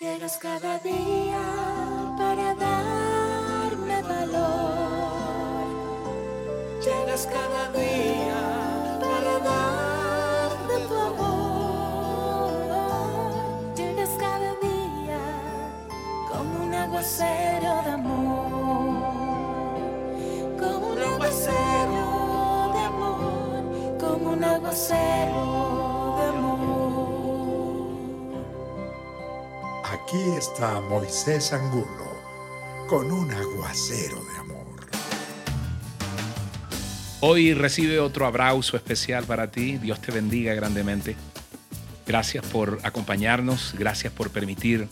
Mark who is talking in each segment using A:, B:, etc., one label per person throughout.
A: Llegas cada día para darme valor. Llegas cada día para darme tu amor. Llegas cada día como un aguacero
B: Aquí está Moisés Angulo con un aguacero de amor.
C: Hoy recibe otro abrazo especial para ti. Dios te bendiga grandemente. Gracias por acompañarnos, gracias por permitir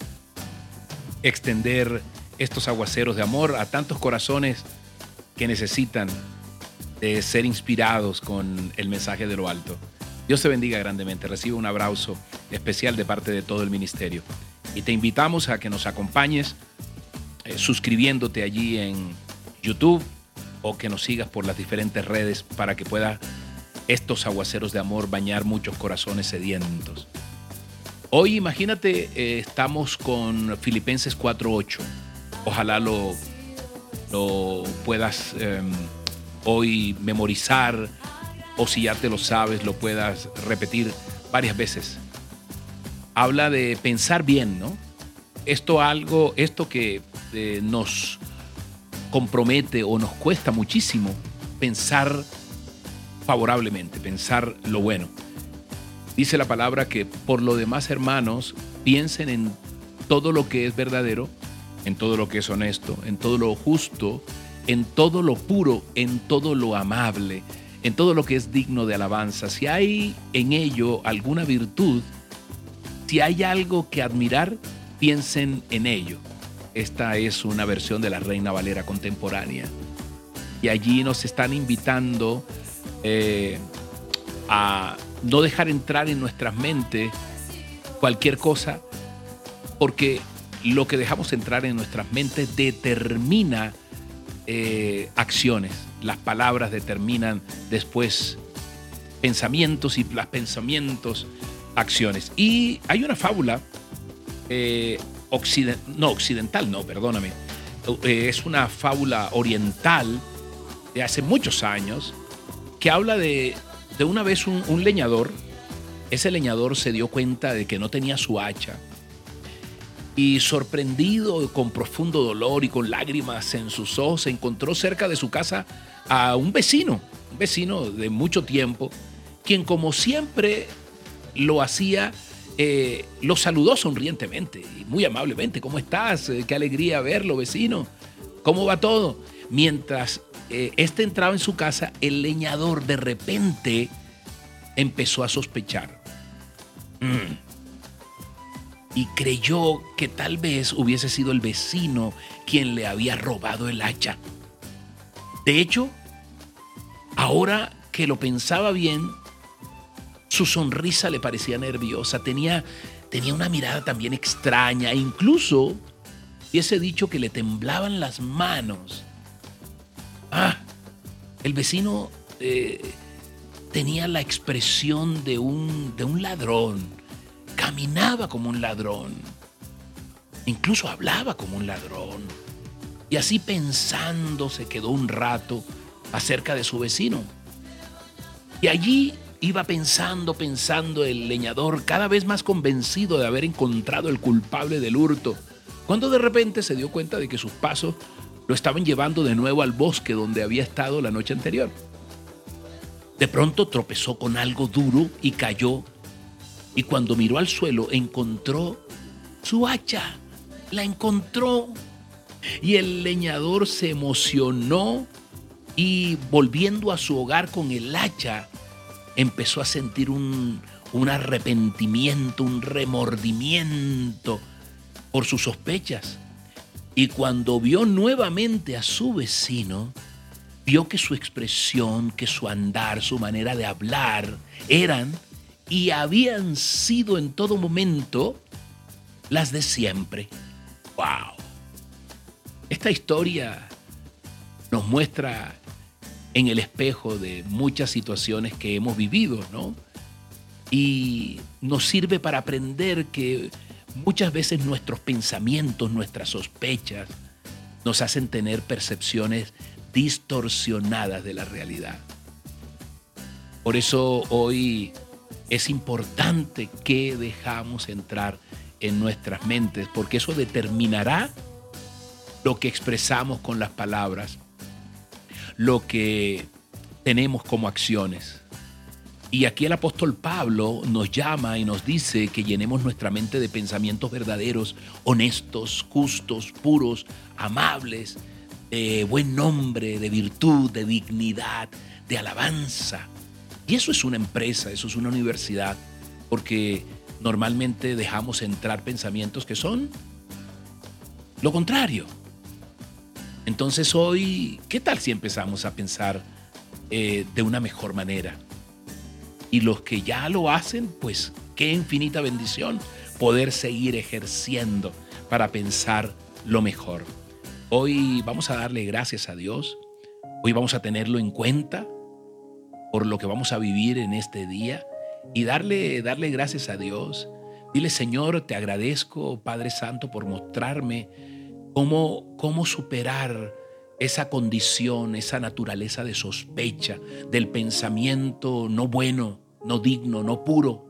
C: extender estos aguaceros de amor a tantos corazones que necesitan de ser inspirados con el mensaje de lo alto. Dios te bendiga grandemente. Recibe un abrazo especial de parte de todo el ministerio. Y te invitamos a que nos acompañes eh, suscribiéndote allí en YouTube o que nos sigas por las diferentes redes para que pueda estos aguaceros de amor bañar muchos corazones sedientos. Hoy imagínate, eh, estamos con Filipenses 4.8. Ojalá lo, lo puedas eh, hoy memorizar o si ya te lo sabes, lo puedas repetir varias veces. Habla de pensar bien, ¿no? Esto algo, esto que eh, nos compromete o nos cuesta muchísimo pensar favorablemente, pensar lo bueno. Dice la palabra que por lo demás, hermanos, piensen en todo lo que es verdadero, en todo lo que es honesto, en todo lo justo, en todo lo puro, en todo lo amable, en todo lo que es digno de alabanza. Si hay en ello alguna virtud, si hay algo que admirar, piensen en ello. Esta es una versión de la Reina Valera contemporánea. Y allí nos están invitando eh, a no dejar entrar en nuestras mentes cualquier cosa, porque lo que dejamos entrar en nuestras mentes determina eh, acciones. Las palabras determinan después pensamientos y los pensamientos acciones. Y hay una fábula eh, occiden- no occidental, no, perdóname. Eh, es una fábula oriental de hace muchos años que habla de, de una vez un leñador. Ese leñador se dio cuenta de que no tenía su hacha y sorprendido con profundo dolor y con lágrimas en sus ojos, se encontró cerca de su casa a un vecino, un vecino de mucho tiempo, quien como siempre lo hacía, eh, lo saludó sonrientemente y muy amablemente. ¿Cómo estás? Eh, qué alegría verlo, vecino. ¿Cómo va todo? Mientras eh, este entraba en su casa, el leñador de repente empezó a sospechar. Mm. Y creyó que tal vez hubiese sido el vecino quien le había robado el hacha. De hecho, ahora que lo pensaba bien, su sonrisa le parecía nerviosa, tenía, tenía una mirada también extraña, e incluso hubiese dicho que le temblaban las manos. Ah, el vecino eh, tenía la expresión de un, de un ladrón, caminaba como un ladrón, incluso hablaba como un ladrón. Y así pensando se quedó un rato acerca de su vecino. Y allí iba pensando, pensando el leñador, cada vez más convencido de haber encontrado el culpable del hurto, cuando de repente se dio cuenta de que sus pasos lo estaban llevando de nuevo al bosque donde había estado la noche anterior. De pronto tropezó con algo duro y cayó, y cuando miró al suelo encontró su hacha, la encontró, y el leñador se emocionó y volviendo a su hogar con el hacha, empezó a sentir un, un arrepentimiento, un remordimiento por sus sospechas. Y cuando vio nuevamente a su vecino, vio que su expresión, que su andar, su manera de hablar eran y habían sido en todo momento las de siempre. ¡Wow! Esta historia nos muestra en el espejo de muchas situaciones que hemos vivido, ¿no? Y nos sirve para aprender que muchas veces nuestros pensamientos, nuestras sospechas, nos hacen tener percepciones distorsionadas de la realidad. Por eso hoy es importante que dejamos entrar en nuestras mentes, porque eso determinará lo que expresamos con las palabras, lo que tenemos como acciones. Y aquí el apóstol Pablo nos llama y nos dice que llenemos nuestra mente de pensamientos verdaderos, honestos, justos, puros, amables, de buen nombre, de virtud, de dignidad, de alabanza. Y eso es una empresa, eso es una universidad, porque normalmente dejamos entrar pensamientos que son lo contrario. Entonces hoy, ¿qué tal si empezamos a pensar eh, de una mejor manera? Y los que ya lo hacen, pues qué infinita bendición poder seguir ejerciendo para pensar lo mejor. Hoy vamos a darle gracias a Dios. Hoy vamos a tenerlo en cuenta por lo que vamos a vivir en este día y darle, darle gracias a Dios. Dile, Señor, te agradezco, Padre Santo, por mostrarme cómo, cómo superar esa condición, esa naturaleza de sospecha, del pensamiento no bueno, no digno, no puro.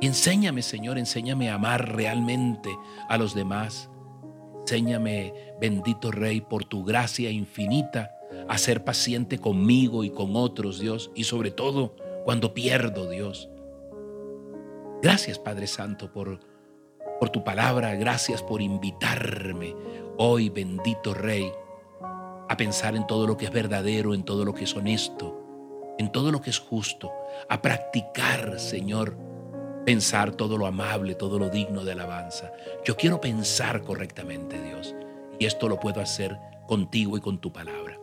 C: enséñame, Señor, enséñame a amar realmente a los demás. Enséñame, bendito Rey, por tu gracia infinita, a ser paciente conmigo y con otros, Dios, y sobre todo cuando pierdo, Dios. Gracias, Padre Santo, por por tu palabra, gracias por invitarme hoy, bendito Rey, a pensar en todo lo que es verdadero, en todo lo que es honesto, en todo lo que es justo, a practicar, Señor, pensar todo lo amable, todo lo digno de alabanza. Yo quiero pensar correctamente, Dios, y esto lo puedo hacer contigo y con tu palabra.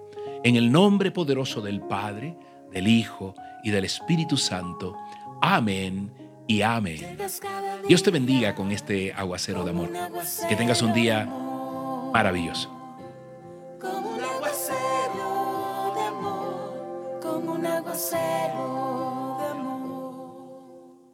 C: En el nombre poderoso del Padre, del Hijo y del Espíritu Santo. Amén y amén. Dios te bendiga con este aguacero de amor. Que tengas un día maravilloso.
A: Como un aguacero de amor, como un aguacero